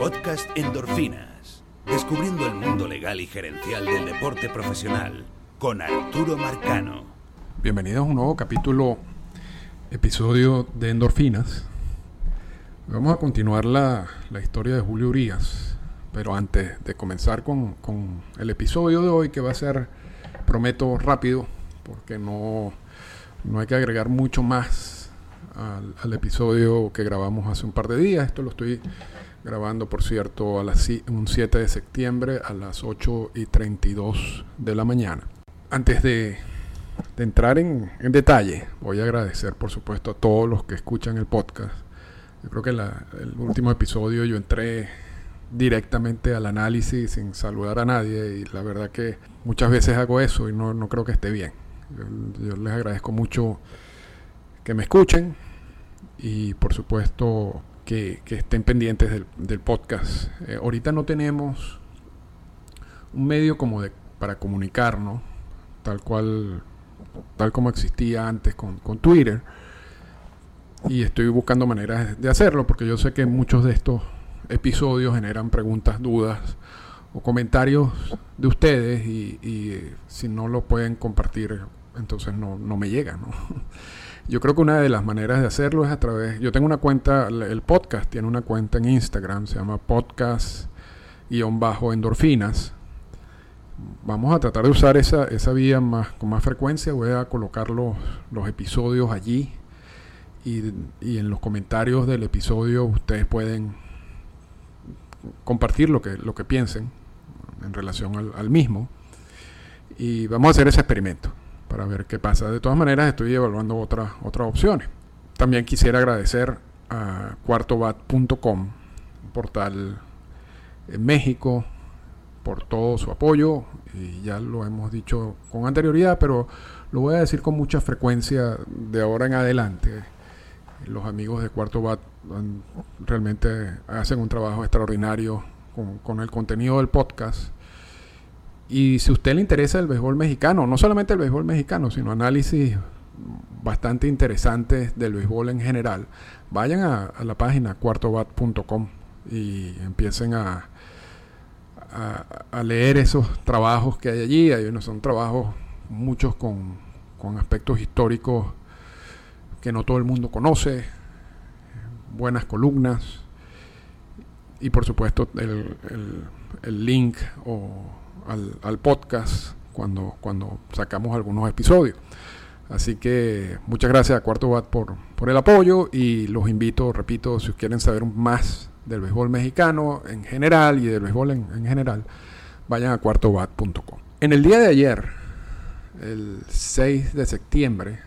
Podcast Endorfinas. Descubriendo el mundo legal y gerencial del deporte profesional con Arturo Marcano. Bienvenidos a un nuevo capítulo, episodio de Endorfinas. Vamos a continuar la, la historia de Julio Urias, pero antes de comenzar con, con el episodio de hoy, que va a ser, prometo, rápido, porque no, no hay que agregar mucho más al, al episodio que grabamos hace un par de días. Esto lo estoy grabando, por cierto, a las, un 7 de septiembre a las 8 y 32 de la mañana. Antes de, entrar en, detalle, voy a agradecer, por supuesto, a todos los que escuchan el podcast. Yo creo que la- el último episodio yo entré directamente al análisis sin saludar a nadie y la verdad que muchas veces hago eso y no, no creo que esté bien. Yo les agradezco mucho que me escuchen y por supuesto que, estén pendientes del, podcast. Eh, ahorita no tenemos un medio como de para comunicarnos, tal cual, tal como existía antes con, con Twitter. Y estoy buscando maneras de hacerlo, porque yo sé que muchos de estos episodios generan preguntas, dudas o comentarios de ustedes y, y, eh, si no lo pueden compartir, entonces no, no me llega, ¿no? Yo creo que una de las maneras de hacerlo es a través. Yo tengo una cuenta, el podcast tiene una cuenta en Instagram, se llama podcast-endorfinas. Vamos a tratar de usar esa, esa vía más, con más frecuencia. Voy a colocar los, los episodios allí. Y, y en los comentarios del episodio ustedes pueden compartir lo que, lo que piensen en relación al, al mismo. Y vamos a hacer ese experimento para ver qué pasa. De todas maneras, estoy evaluando otras otras opciones. También quisiera agradecer a cuartobat.com, portal en México, por todo su apoyo. Y ya lo hemos dicho con anterioridad, pero lo voy a decir con mucha frecuencia de ahora en adelante. Los amigos de Cuarto Bat realmente hacen un trabajo extraordinario con el contenido del podcast. Y si a usted le interesa el béisbol mexicano, no solamente el béisbol mexicano, sino análisis bastante interesantes del béisbol en general, vayan a, la página cuartobat.com y empiecen a, a, a leer esos trabajos que hay allí. Hay unos son trabajos, muchos con, con aspectos históricos que no todo el mundo conoce, buenas columnas y por supuesto el, el- el link o al, al podcast cuando, cuando sacamos algunos episodios. Así que muchas gracias a Cuarto Bat por, por el apoyo y los invito, repito, si quieren saber más del béisbol mexicano en general y del béisbol en, en general, vayan a cuartobat.com. En el día de ayer, el 6 de septiembre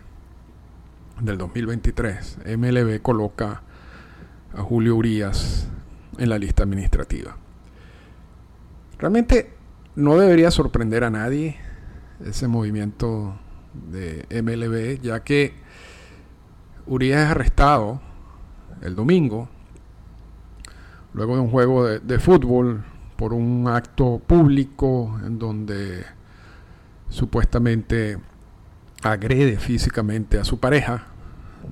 del 2023, MLB coloca a Julio Urias en la lista administrativa. Realmente no debería sorprender a nadie ese movimiento de MLB, ya que Urias es arrestado el domingo, luego de un juego de, de fútbol, por un acto público en donde supuestamente agrede físicamente a su pareja,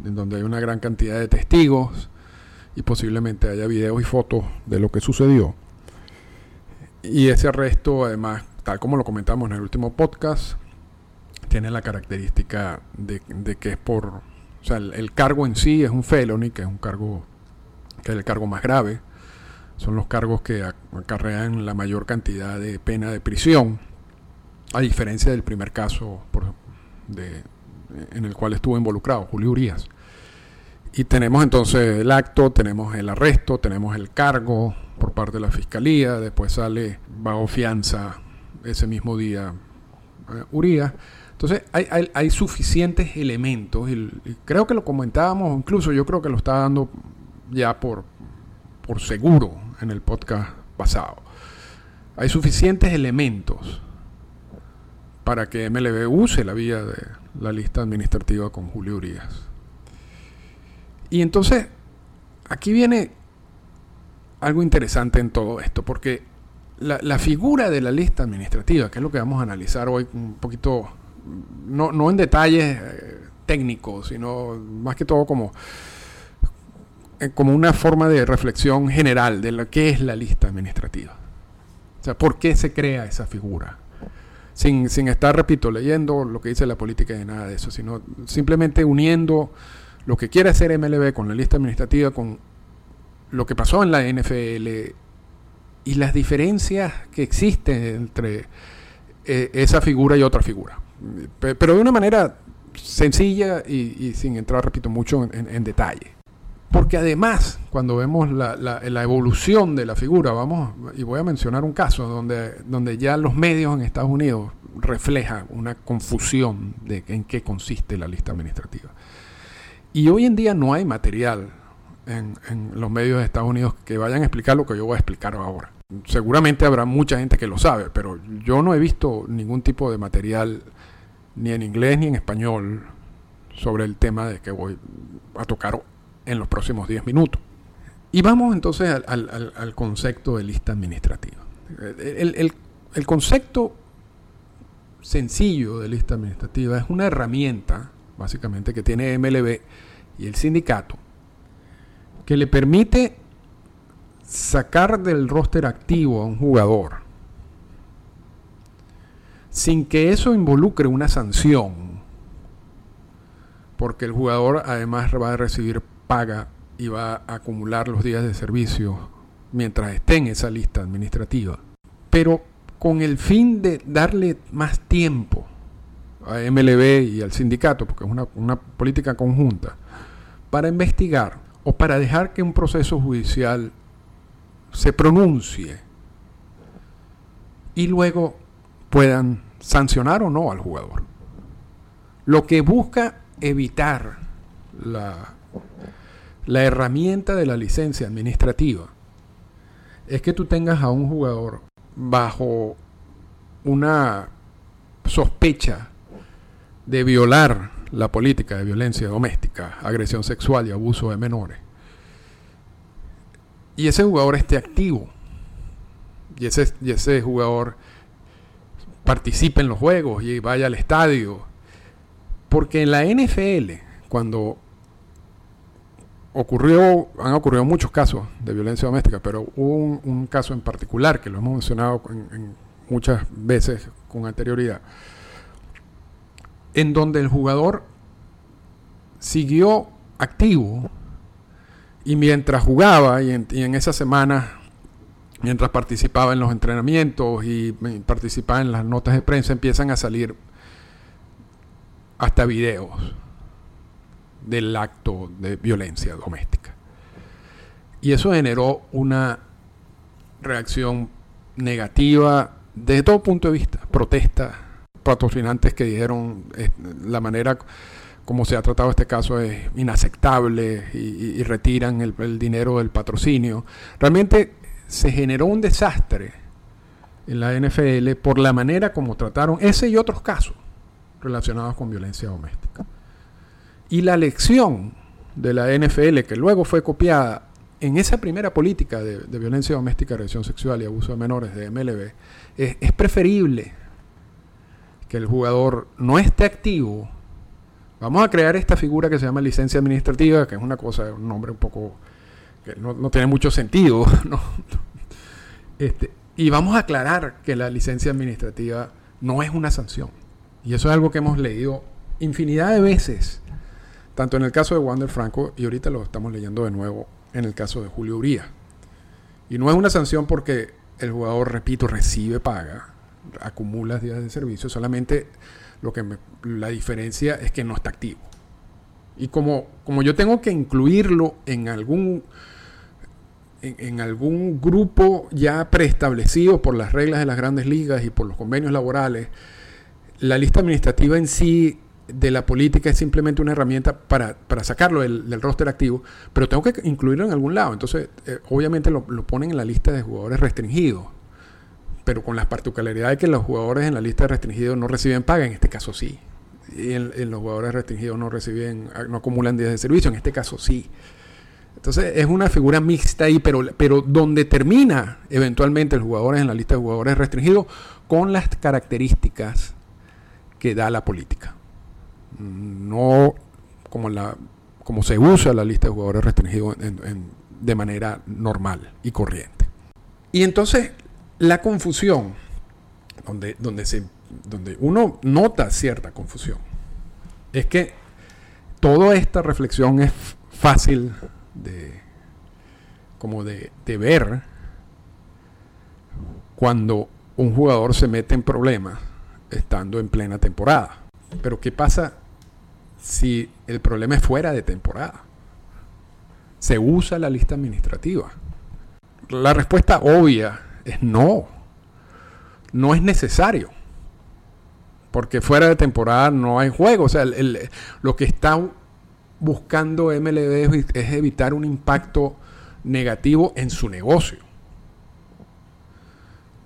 en donde hay una gran cantidad de testigos y posiblemente haya videos y fotos de lo que sucedió. Y ese arresto, además, tal como lo comentamos en el último podcast, tiene la característica de, de que es por, o sea, el, cargo en sí es un felony, que es un cargo, que es el cargo más grave. Son los cargos que ac- acarrean la mayor cantidad de pena de prisión, a diferencia del primer caso de, en el cual estuvo involucrado Julio Urias. Y tenemos entonces el acto, tenemos el arresto, tenemos el cargo por parte de la fiscalía, después sale bajo fianza ese mismo día eh, Urias. Entonces hay, hay, suficientes elementos, y, y creo que lo comentábamos, incluso yo creo que lo está dando ya por, por seguro en el podcast pasado. Hay suficientes elementos para que MLB use la vía de la lista administrativa con Julio Urias. Y entonces, aquí viene algo interesante en todo esto, porque la, figura de la lista administrativa, que es lo que vamos a analizar hoy un poquito, no, no en detalles eh, técnicos, sino más que todo como eh, como una forma de reflexión general de lo que es la lista administrativa. O sea, ¿por qué se crea esa figura? Sin, sin estar, repito, leyendo lo que dice la política y nada de eso, sino simplemente uniendo lo que quiere hacer MLB con la lista administrativa, con lo que pasó en la NFL y las diferencias que existen entre eh, esa figura y otra figura. Pero de una manera sencilla y, sin entrar, repito, mucho en, detalle. Porque además, cuando vemos la, la, evolución de la figura, vamos, y voy a mencionar un caso donde, donde ya los medios en Estados Unidos reflejan una confusión de en qué consiste la lista administrativa. Y hoy en día no hay material en, los medios de Estados Unidos que vayan a explicar lo que yo voy a explicar ahora. Seguramente habrá mucha gente que lo sabe, pero yo no he visto ningún tipo de material ni en inglés ni en español sobre el tema de que voy a tocar en los próximos 10 minutos. Y vamos entonces al, concepto de lista administrativa. El, el, concepto sencillo de lista administrativa es una herramienta, básicamente, que tiene MLB y el sindicato, que le permite sacar del roster activo a un jugador sin que eso involucre una sanción, porque el jugador además va a recibir paga y va a acumular los días de servicio mientras esté en esa lista administrativa, pero con el fin de darle más tiempo a MLB y al sindicato, porque es una, una política conjunta, para investigar o para dejar que un proceso judicial se pronuncie y luego puedan sancionar o no al jugador. Lo que busca evitar la, la herramienta de la licencia administrativa es que tú tengas a un jugador bajo una sospecha de violar la política de violencia doméstica, agresión sexual y abuso de menores. Y ese jugador esté activo. Y ese, ese jugador participe en los juegos y vaya al estadio. Porque en la NFL, cuando ocurrió, han ocurrido muchos casos de violencia doméstica, pero hubo un, caso en particular que lo hemos mencionado muchas veces con anterioridad, en donde el jugador siguió activo y mientras jugaba y en, y en esa semana mientras participaba en los entrenamientos y participaba en las notas de prensa, empiezan a salir hasta videos del acto de violencia doméstica. Y eso generó una reacción negativa desde todo punto de vista, protesta, patrocinantes que dijeron eh, la manera como se ha tratado este caso es inaceptable y, retiran el, dinero del patrocinio. Realmente se generó un desastre en la NFL por la manera como trataron ese y otros casos relacionados con violencia doméstica. Y la lección de la NFL, que luego fue copiada en esa primera política de, violencia doméstica, agresión sexual y abuso de menores de MLB, es preferible que el jugador no esté activo. Vamos a crear esta figura que se llama licencia administrativa, que es una cosa, un nombre un poco que no, tiene mucho sentido. Este, y vamos a aclarar que la licencia administrativa no es una sanción. Y eso es algo que hemos leído infinidad de veces, tanto en el caso de Wander Franco y ahorita lo estamos leyendo de nuevo en el caso de Julio Uría. Y no es una sanción porque el jugador, repito, recibe paga, acumula días de servicio, solamente lo que la diferencia es que no está activo. Y como, como yo tengo que incluirlo en algún en, algún grupo ya preestablecido por las reglas de las grandes ligas y por los convenios laborales, la lista administrativa en sí de la política es simplemente una herramienta para, sacarlo del, roster activo, pero tengo que incluirlo en algún lado. Entonces, eh, obviamente lo, ponen en la lista de jugadores restringidos, pero con las particularidades que los jugadores en la lista de restringidos no reciben paga, en este caso sí. Y en, los jugadores restringidos no reciben, no acumulan días de servicio, en este caso sí. Entonces es una figura mixta ahí, pero, pero donde termina eventualmente el jugador en la lista de jugadores restringidos con las características que da la política. No como la como se usa la lista de jugadores restringidos de manera normal y corriente. Y entonces la confusión, donde, donde, se, donde uno nota cierta confusión, es que toda esta reflexión es fácil de, como de, de ver cuando un jugador se mete en problemas estando en plena temporada. Pero ¿qué pasa si el problema es fuera de temporada? ¿Se usa la lista administrativa? La respuesta obvia no. No es necesario. Porque fuera de temporada no hay juego. O sea, lo que está buscando MLB es evitar un impacto negativo en su negocio.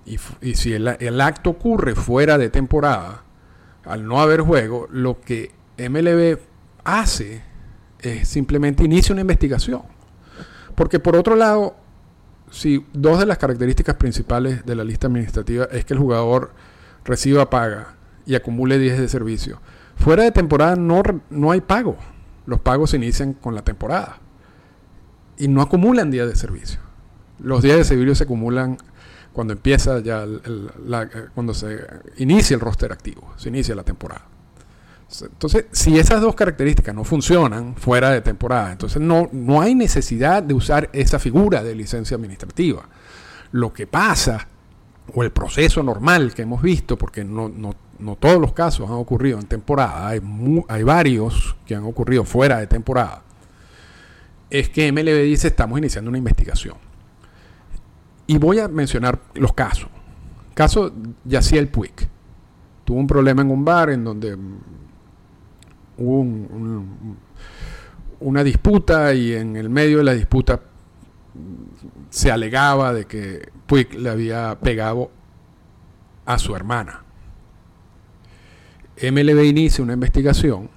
Y, si el, acto ocurre fuera de temporada, al no haber juego, lo que MLB hace es simplemente inicia una investigación. Porque por otro lado, si dos de las características principales de la lista administrativa es que el jugador reciba paga y acumule días de servicio, fuera de temporada no, no hay pago. Los pagos se inician con la temporada y no acumulan días de servicio. Los días de servicio se acumulan cuando empieza ya cuando se inicia el roster activo, se inicia la temporada. Entonces, si esas dos características no funcionan fuera de temporada, entonces no, no hay necesidad de usar esa figura de licencia administrativa. Lo que pasa, o el proceso normal que hemos visto, porque no, no, todos los casos han ocurrido en temporada, hay, hay varios que han ocurrido fuera de temporada, es que MLB dice estamos iniciando una investigación. Y voy a mencionar los casos. Caso Yaciel Puig. Tuvo un problema en un bar en donde hubo una disputa y en el medio de la disputa se alegaba de que Puig le había pegado a su hermana. MLB inicia una investigación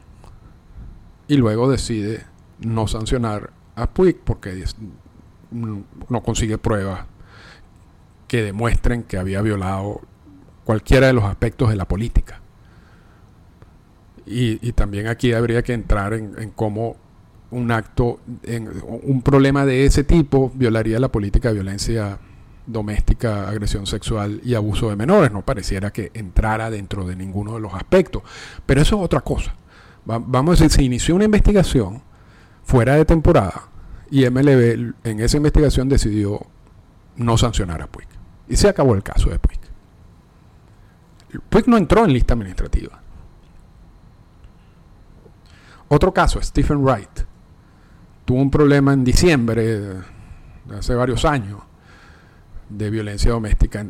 y luego decide no sancionar a Puig porque no consigue pruebas que demuestren que había violado cualquiera de los aspectos de la política. Y, también aquí habría que entrar en, cómo un acto, en, un problema de ese tipo violaría la política de violencia doméstica, agresión sexual y abuso de menores. No pareciera que entrara dentro de ninguno de los aspectos. Pero eso es otra cosa. vamos a decir, se inició una investigación fuera de temporada y MLB en esa investigación decidió no sancionar a Puig. Y se acabó el caso de Puig. Puig no entró en lista administrativa. Otro caso, Stephen Wright. Tuvo un problema en diciembre de hace varios años de violencia doméstica.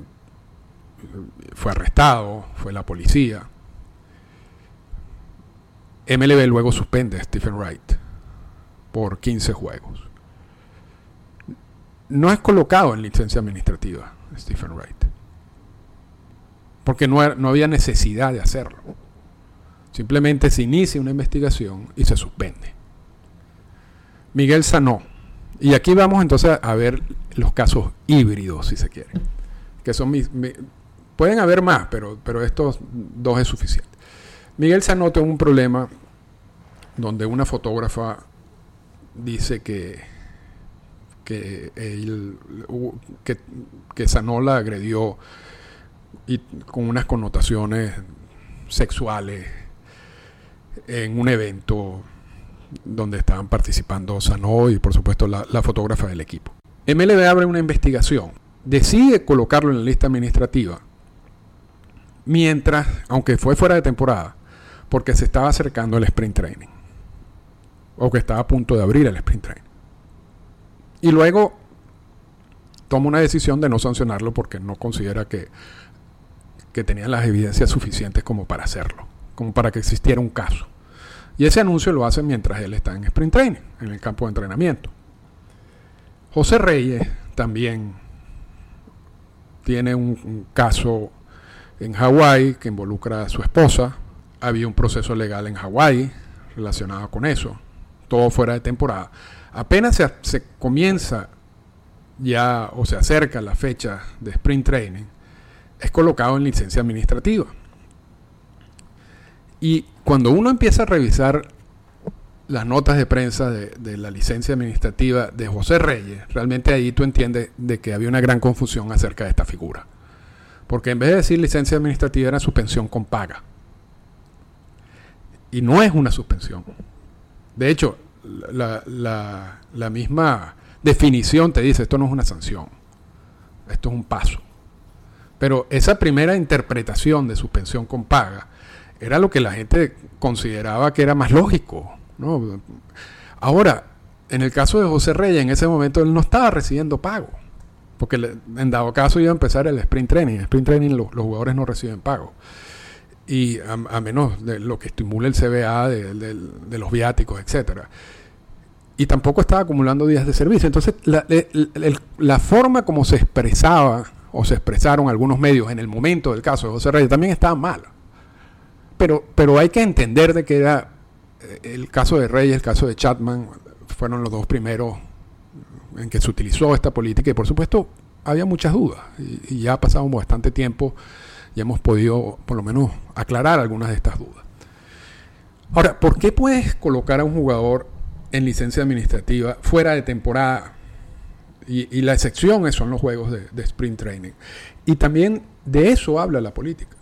Fue arrestado, fue la policía. MLB luego suspende a Stephen Wright por 15 juegos. No es colocado en licencia administrativa. Stephen Wright. Porque no, no había necesidad de hacerlo. Simplemente se inicia una investigación y se suspende. Miguel Sanó. Y aquí vamos entonces a ver los casos híbridos, si se quiere. Que son mis, pueden haber más, pero, pero estos dos es suficiente. Miguel Sanó tuvo un problema donde una fotógrafa dice que que, él, que, que Sanola agredió y con unas connotaciones sexuales en un evento donde estaban participando Sanó y por supuesto la, fotógrafa del equipo. MLB abre una investigación, decide colocarlo en la lista administrativa, mientras, aunque fue fuera de temporada, porque se estaba acercando el sprint training, o que estaba a punto de abrir el sprint training. Y luego toma una decisión de no sancionarlo porque no considera que, que tenía las evidencias suficientes como para hacerlo, como para que existiera un caso. Y ese anuncio lo hace mientras él está en sprint training, en el campo de entrenamiento. José Reyes también tiene un, caso en Hawái que involucra a su esposa. Había un proceso legal en Hawái relacionado con eso, todo fuera de temporada. Apenas se, comienza ya o se acerca la fecha de sprint training, es colocado en licencia administrativa. Y cuando uno empieza a revisar las notas de prensa de, la licencia administrativa de José Reyes, realmente ahí tú entiendes de que había una gran confusión acerca de esta figura. Porque en vez de decir licencia administrativa era suspensión con paga. Y no es una suspensión. De hecho, la, la misma definición te dice, esto no es una sanción, esto es un paso. Pero esa primera interpretación de suspensión con paga era lo que la gente consideraba que era más lógico. ¿no? Ahora, en el caso de José Reyes, en ese momento él no estaba recibiendo pago. Porque en dado caso iba a empezar el sprint training. En sprint training los jugadores no reciben pago. Y a, menos de lo que estimule el CBA de, los viáticos, etcétera. Y tampoco estaba acumulando días de servicio. Entonces, la, la forma como se expresaba o se expresaron algunos medios en el momento del caso de José Reyes también estaba mal. Pero, pero hay que entender de que era eh, el caso de Reyes, el caso de Chapman, fueron los dos primeros en que se utilizó esta política y por supuesto había muchas dudas y, ya ha pasado bastante tiempo y hemos podido por lo menos aclarar algunas de estas dudas. Ahora, ¿por qué puedes colocar a un jugador en licencia administrativa fuera de temporada? Y, la excepción son los juegos de, de sprint training. Y también de eso habla la política,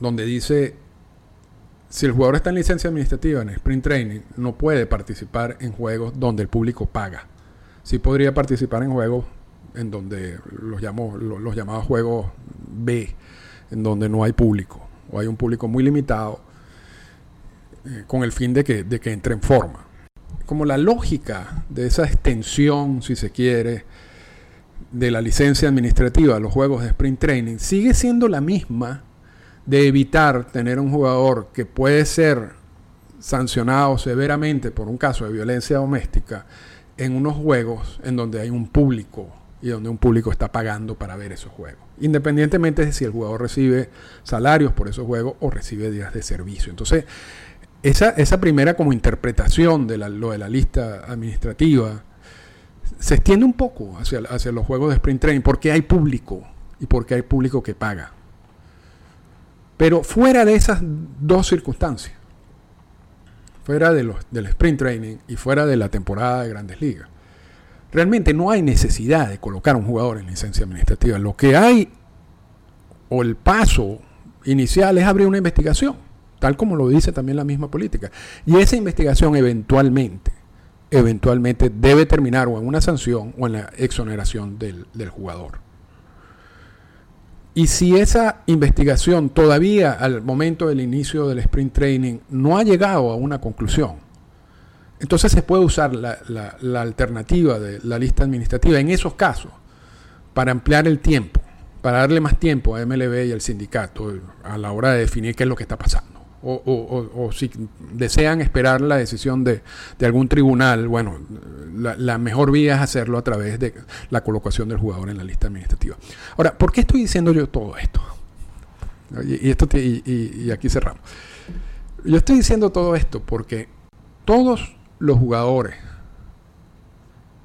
donde dice si el jugador está en licencia administrativa en sprint training, no puede participar en juegos donde el público paga. Sí podría participar en juegos en donde los, llamo, los, llamados juegos B, en donde no hay público, o hay un público muy limitado, eh, con el fin de que, de que entre en forma. Como la lógica de esa extensión, si se quiere, de la licencia administrativa a los juegos de sprint training, sigue siendo la misma de evitar tener un jugador que puede ser sancionado severamente por un caso de violencia doméstica en unos juegos en donde hay un público y donde un público está pagando para ver esos juegos. Independientemente de si el jugador recibe salarios por esos juegos o recibe días de servicio. Entonces, esa, esa primera como interpretación de lo de la lista administrativa se extiende un poco hacia, hacia los juegos de sprint training porque hay público y porque hay público que paga. Pero fuera de esas dos circunstancias, fuera de los, del sprint training y fuera de la temporada de grandes ligas, realmente no hay necesidad de colocar a un jugador en licencia administrativa. Lo que hay, o el paso inicial, es abrir una investigación, tal como lo dice también la misma política. Y esa investigación eventualmente, eventualmente debe terminar o en una sanción o en la exoneración del, del jugador. Y si esa investigación todavía al momento del inicio del sprint training no ha llegado a una conclusión, entonces se puede usar la, alternativa de la lista administrativa en esos casos para ampliar el tiempo, para darle más tiempo a MLB y al sindicato a la hora de definir qué es lo que está pasando o, si desean esperar la decisión de, algún tribunal, bueno, la, mejor vía es hacerlo a través de la colocación del jugador en la lista administrativa. Ahora, ¿por qué estoy diciendo yo todo esto? Y, esto y aquí cerramos. Yo estoy diciendo todo esto porque todos los jugadores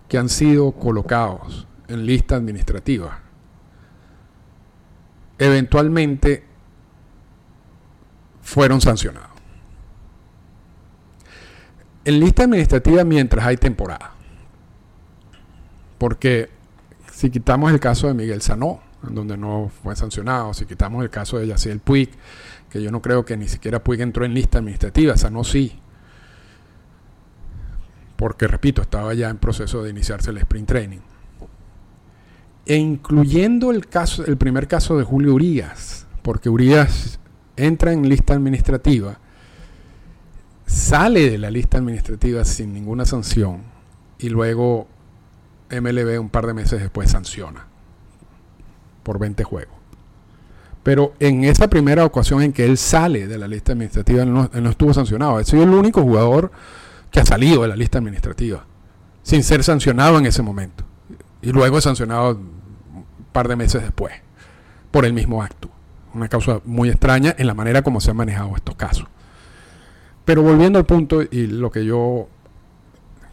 que han sido colocados en lista administrativa eventualmente fueron sancionados. En lista administrativa mientras hay temporada. Porque si quitamos el caso de Miguel Sanó, donde no fue sancionado, si quitamos el caso de Yaciel Puig, que yo no creo que ni siquiera Puig entró en lista administrativa, Sanó sí. Porque, repito, estaba ya en proceso de iniciarse el sprint training. E incluyendo el, caso, el primer caso de Julio Urias, porque Urias entra en lista administrativa, sale de la lista administrativa sin ninguna sanción y luego MLB un par de meses después sanciona por 20 juegos. Pero en esa primera ocasión en que él sale de la lista administrativa, él no, estuvo sancionado. Él sido el único jugador que ha salido de la lista administrativa, sin ser sancionado en ese momento. Y luego es sancionado un par de meses después, por el mismo acto una causa muy extraña en la manera como se han manejado estos casos. Pero volviendo al punto y lo que yo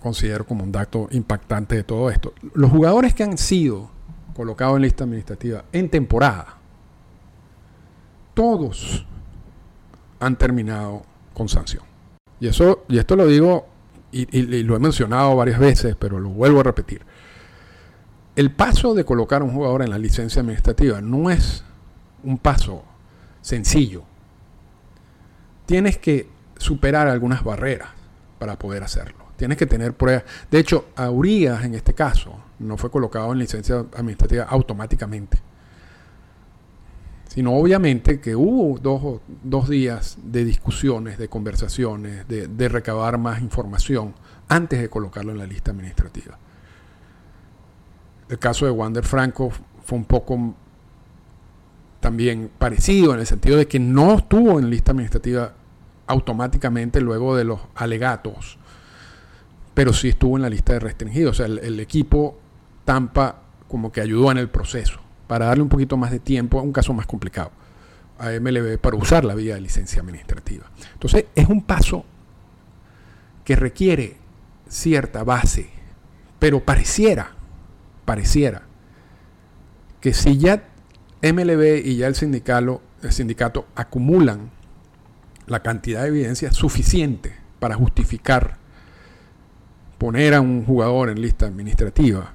considero como un dato impactante de todo esto, los jugadores que han sido colocados en lista administrativa en temporada, todos han terminado con sanción. Y, eso, y esto lo digo y, y lo he mencionado varias veces, pero lo vuelvo a repetir. El paso de colocar a un jugador en la licencia administrativa no es un paso sencillo. Tienes que superar algunas barreras para poder hacerlo. Tienes que tener pruebas. De hecho, a Urias en este caso no fue colocado en licencia administrativa automáticamente. Sino obviamente que hubo dos, dos días de discusiones, de conversaciones, de, de recabar más información antes de colocarlo en la lista administrativa. El caso de Wander Franco fue un poco también parecido en el sentido de que no estuvo en lista administrativa automáticamente luego de los alegatos, pero sí estuvo en la lista de restringidos. O sea, el, el, equipo Tampa como que ayudó en el proceso para darle un poquito más de tiempo a un caso más complicado a MLB para usar la vía de licencia administrativa. Entonces es un paso que requiere cierta base, pero pareciera, pareciera que si ya MLB y ya el, sindicato acumulan la cantidad de evidencia suficiente para justificar poner a un jugador en lista administrativa,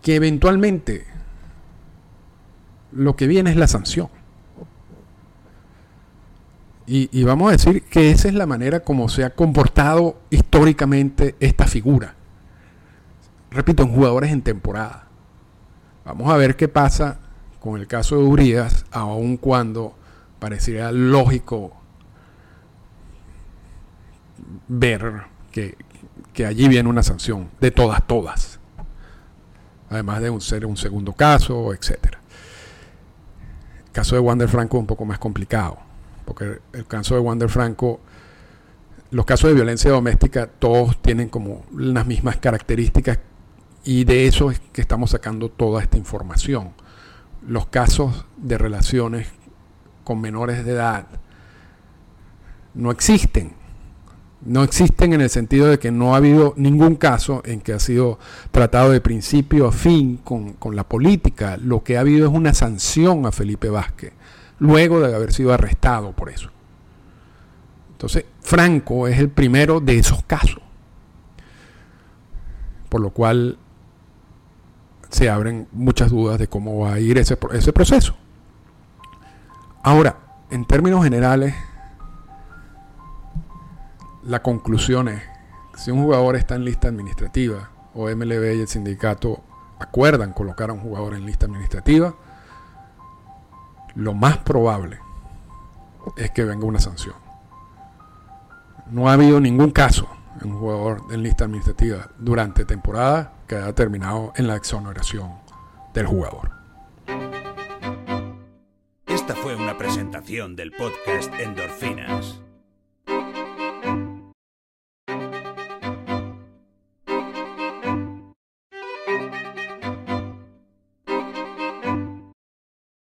que eventualmente lo que viene es la sanción. Y, y, vamos a decir que esa es la manera como se ha comportado históricamente esta figura. Repito, en jugadores en temporada. Vamos a ver qué pasa con el caso de Urias, aun cuando pareciera lógico ver que, allí viene una sanción de todas, todas. Además de un, ser un segundo caso, etcétera. El caso de Wander Franco es un poco más complicado, porque el caso de Wander Franco, los casos de violencia doméstica, todos tienen como las mismas características y de eso es que estamos sacando toda esta información. Los casos de relaciones con menores de edad no existen. No existen en el sentido de que no ha habido ningún caso en que ha sido tratado de principio a fin con, con la política. Lo que ha habido es una sanción a Felipe Vázquez, luego de haber sido arrestado por eso. Entonces, Franco es el primero de esos casos. Por lo cual se abren muchas dudas de cómo va a ir ese, ese proceso. Ahora, en términos generales, la conclusión es, si un jugador está en lista administrativa o MLB y el sindicato acuerdan colocar a un jugador en lista administrativa, lo más probable es que venga una sanción. No ha habido ningún caso en un jugador en lista administrativa durante temporada que haya terminado en la exoneración del jugador. Esta fue una presentación del podcast Endorfinas.